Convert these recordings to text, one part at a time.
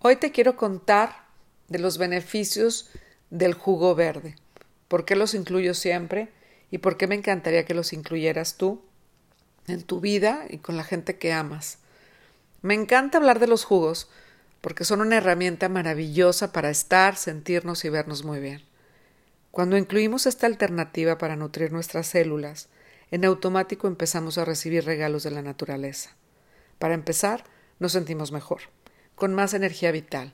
Hoy te quiero contar de los beneficios del jugo verde, por qué los incluyo siempre y por qué me encantaría que los incluyeras tú en tu vida y con la gente que amas. Me encanta hablar de los jugos porque son una herramienta maravillosa para estar, sentirnos y vernos muy bien. Cuando incluimos esta alternativa para nutrir nuestras células, en automático empezamos a recibir regalos de la naturaleza. Para empezar, nos sentimos mejor, con más energía vital.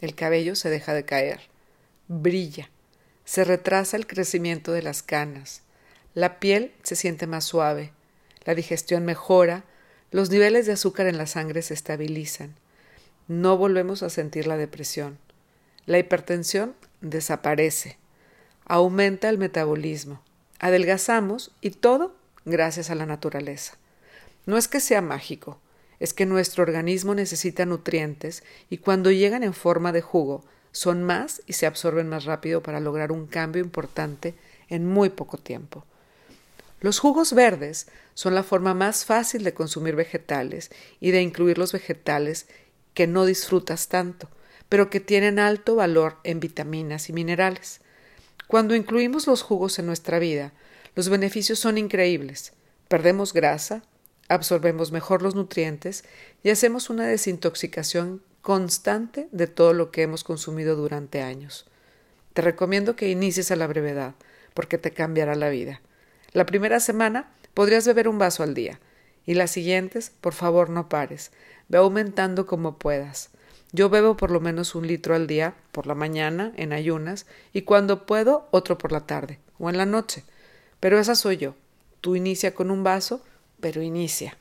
El cabello se deja de caer, brilla, se retrasa el crecimiento de las canas, la piel se siente más suave, la digestión mejora, los niveles de azúcar en la sangre se estabilizan, no volvemos a sentir la depresión, la hipertensión desaparece, aumenta el metabolismo, adelgazamos y todo gracias a la naturaleza. No es que sea mágico, es que nuestro organismo necesita nutrientes y cuando llegan en forma de jugo son más y se absorben más rápido para lograr un cambio importante en muy poco tiempo. Los jugos verdes son la forma más fácil de consumir vegetales y de incluir los vegetales que no disfrutas tanto, pero que tienen alto valor en vitaminas y minerales. Cuando incluimos los jugos en nuestra vida, los beneficios son increíbles. Perdemos grasa, absorbemos mejor los nutrientes y hacemos una desintoxicación constante de todo lo que hemos consumido durante años. Te recomiendo que inicies a la brevedad, porque te cambiará la vida. La primera semana podrías beber un vaso al día, y las siguientes, por favor, no pares. Ve aumentando como puedas. Yo bebo por lo menos un litro al día, por la mañana, en ayunas, y cuando puedo, otro por la tarde o en la noche. Pero esa soy yo. Tú inicia con un vaso pero inicia.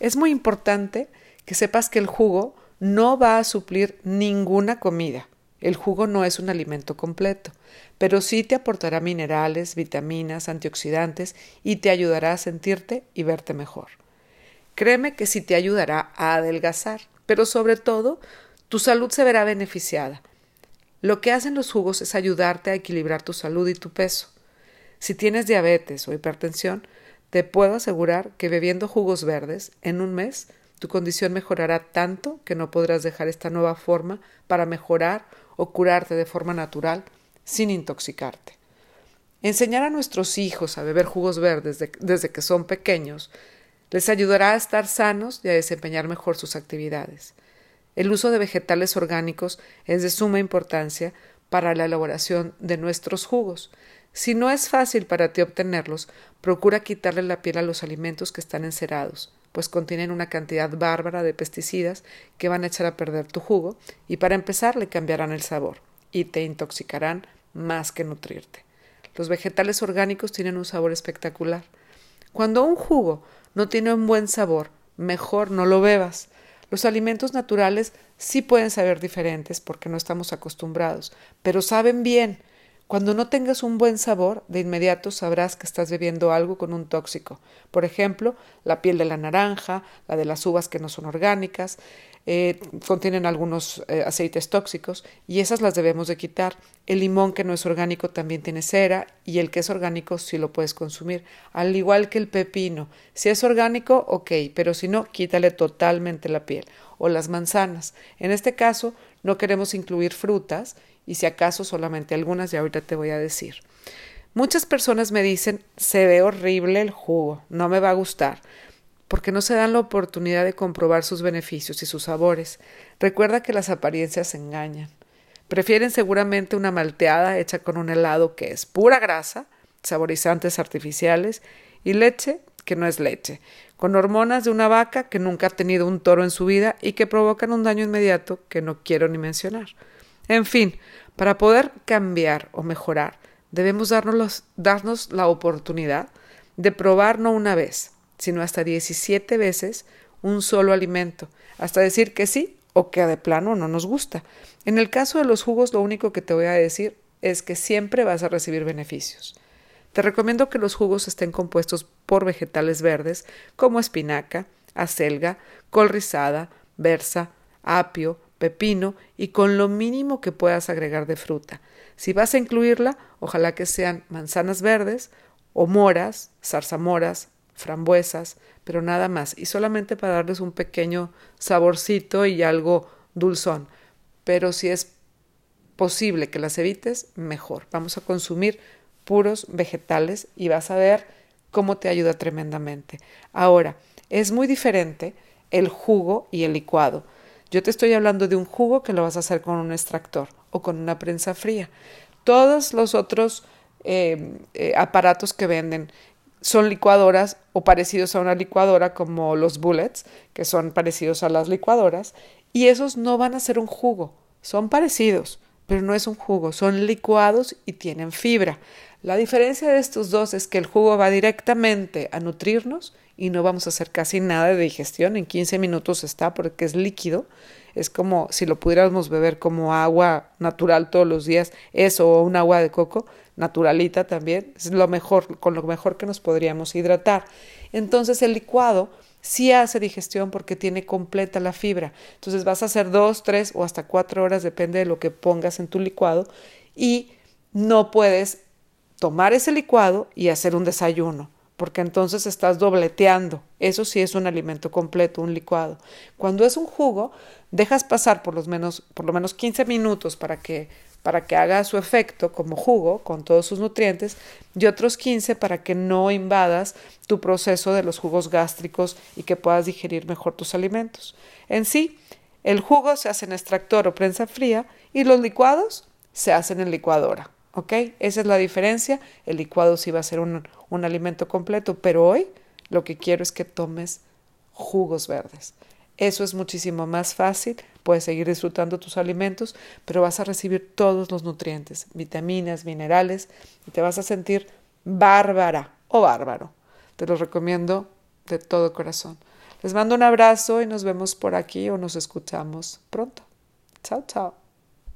Es muy importante que sepas que el jugo no va a suplir ninguna comida. El jugo no es un alimento completo, pero sí te aportará minerales, vitaminas, antioxidantes y te ayudará a sentirte y verte mejor. Créeme que sí te ayudará a adelgazar, pero sobre todo tu salud se verá beneficiada. Lo que hacen los jugos es ayudarte a equilibrar tu salud y tu peso. Si tienes diabetes o hipertensión, te puedo asegurar que bebiendo jugos verdes, en un mes, tu condición mejorará tanto que no podrás dejar esta nueva forma para mejorar o curarte de forma natural sin intoxicarte. Enseñar a nuestros hijos a beber jugos verdes desde que son pequeños les ayudará a estar sanos y a desempeñar mejor sus actividades. El uso de vegetales orgánicos es de suma importancia para la elaboración de nuestros jugos, si no es fácil para ti obtenerlos, procura quitarle la piel a los alimentos que están encerados, pues contienen una cantidad bárbara de pesticidas que van a echar a perder tu jugo y para empezar le cambiarán el sabor y te intoxicarán más que nutrirte. Los vegetales orgánicos tienen un sabor espectacular. Cuando un jugo no tiene un buen sabor, mejor no lo bebas. Los alimentos naturales sí pueden saber diferentes porque no estamos acostumbrados, pero saben bien cuando no tengas un buen sabor, de inmediato sabrás que estás bebiendo algo con un tóxico. Por ejemplo, la piel de la naranja, la de las uvas que no son orgánicas, eh, contienen algunos eh, aceites tóxicos y esas las debemos de quitar. El limón que no es orgánico también tiene cera y el que es orgánico sí lo puedes consumir, al igual que el pepino. Si es orgánico, ok, pero si no, quítale totalmente la piel. O las manzanas. En este caso, no queremos incluir frutas y si acaso solamente algunas, y ahorita te voy a decir. Muchas personas me dicen, se ve horrible el jugo, no me va a gustar, porque no se dan la oportunidad de comprobar sus beneficios y sus sabores. Recuerda que las apariencias engañan. Prefieren seguramente una malteada hecha con un helado que es pura grasa, saborizantes artificiales y leche que no es leche, con hormonas de una vaca que nunca ha tenido un toro en su vida y que provocan un daño inmediato que no quiero ni mencionar. En fin, para poder cambiar o mejorar, debemos darnos, la oportunidad de probar no una vez, sino hasta 17 veces un solo alimento, hasta decir que sí o que de plano no nos gusta. En el caso de los jugos, lo único que te voy a decir es que siempre vas a recibir beneficios. Te recomiendo que los jugos estén compuestos por vegetales verdes como espinaca, acelga, col rizada, berza, apio, pepino y con lo mínimo que puedas agregar de fruta. Si vas a incluirla, ojalá que sean manzanas verdes o moras, zarzamoras, frambuesas, pero nada más, y solamente para darles un pequeño saborcito y algo dulzón, pero si es posible que las evites, mejor. Vamos a consumir puros vegetales y vas a ver cómo te ayuda tremendamente. Ahora, es muy diferente el jugo y el licuado. Yo te estoy hablando de un jugo que lo vas a hacer con un extractor o con una prensa fría. Todos los otros eh, eh, aparatos que venden son licuadoras o parecidos a una licuadora como los bullets, que son parecidos a las licuadoras, y esos no van a ser un jugo, son parecidos, pero no es un jugo, son licuados y tienen fibra. La diferencia de estos dos es que el jugo va directamente a nutrirnos y no vamos a hacer casi nada de digestión, en 15 minutos está porque es líquido, es como si lo pudiéramos beber como agua natural todos los días, eso o un agua de coco, naturalita también, es lo mejor, con lo mejor que nos podríamos hidratar. Entonces el licuado sí hace digestión porque tiene completa la fibra. Entonces vas a hacer dos, tres o hasta cuatro horas, depende de lo que pongas en tu licuado, y no puedes tomar ese licuado y hacer un desayuno, porque entonces estás dobleteando. Eso sí es un alimento completo, un licuado. Cuando es un jugo, dejas pasar por, los menos, lo menos 15 minutos para que para que haga su efecto como jugo con todos sus nutrientes y otros 15 para que no invadas tu proceso de los jugos gástricos y que puedas digerir mejor tus alimentos. En sí, el jugo se hace en extractor o prensa fría y los licuados se hacen en licuadora. ¿Ok? Esa es la diferencia. El licuado sí va a ser un, un alimento completo, pero hoy lo que quiero es que tomes jugos verdes. Eso es muchísimo más fácil, puedes seguir disfrutando tus alimentos, pero vas a recibir todos los nutrientes, vitaminas, minerales, y te vas a sentir bárbara o bárbaro. Te lo recomiendo de todo corazón. Les mando un abrazo y nos vemos por aquí o nos escuchamos pronto. Chao, chao.